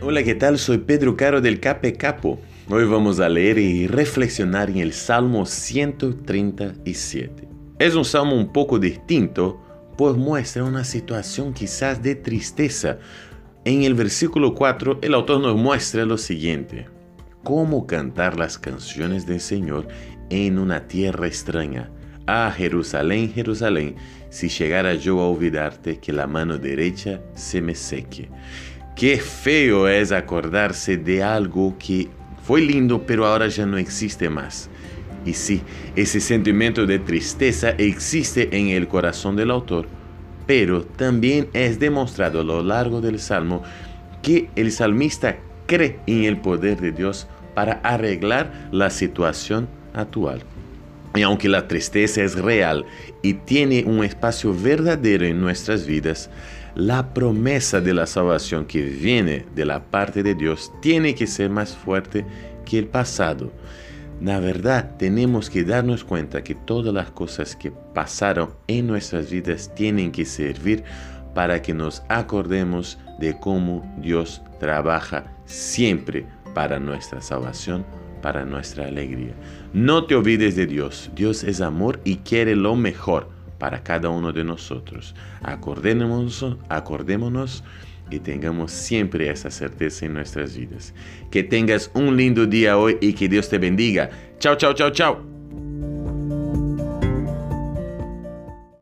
Hola, ¿qué tal? Soy Pedro Caro del Cape Capo. Hoy vamos a leer y reflexionar en el Salmo 137. Es un salmo un poco distinto, pues muestra una situación quizás de tristeza. En el versículo 4, el autor nos muestra lo siguiente. Cómo cantar las canciones del Señor en una tierra extraña. Ah, Jerusalén, Jerusalén, si llegara yo a olvidarte, que la mano derecha se me seque. Qué feo es acordarse de algo que fue lindo, pero ahora ya no existe más. Y sí, ese sentimiento de tristeza existe en el corazón del autor pero también es demostrado a lo largo del Salmo que el salmista cree en el poder de Dios para arreglar la situación actual. Y aunque la tristeza es real y tiene un espacio verdadero en nuestras vidas, la promesa de la salvación que viene de la parte de Dios tiene que ser más fuerte que el pasado. La verdad, tenemos que darnos cuenta que todas las cosas que pasaron en nuestras vidas tienen que servir para que nos acordemos de cómo Dios trabaja siempre para nuestra salvación, para nuestra alegría. No te olvides de Dios. Dios es amor y quiere lo mejor para cada uno de nosotros. Acordémonos, acordémonos y tengamos siempre esa certeza en nuestras vidas. Que tengas un lindo día hoy y que Dios te bendiga. Chao, chao, chao, chao.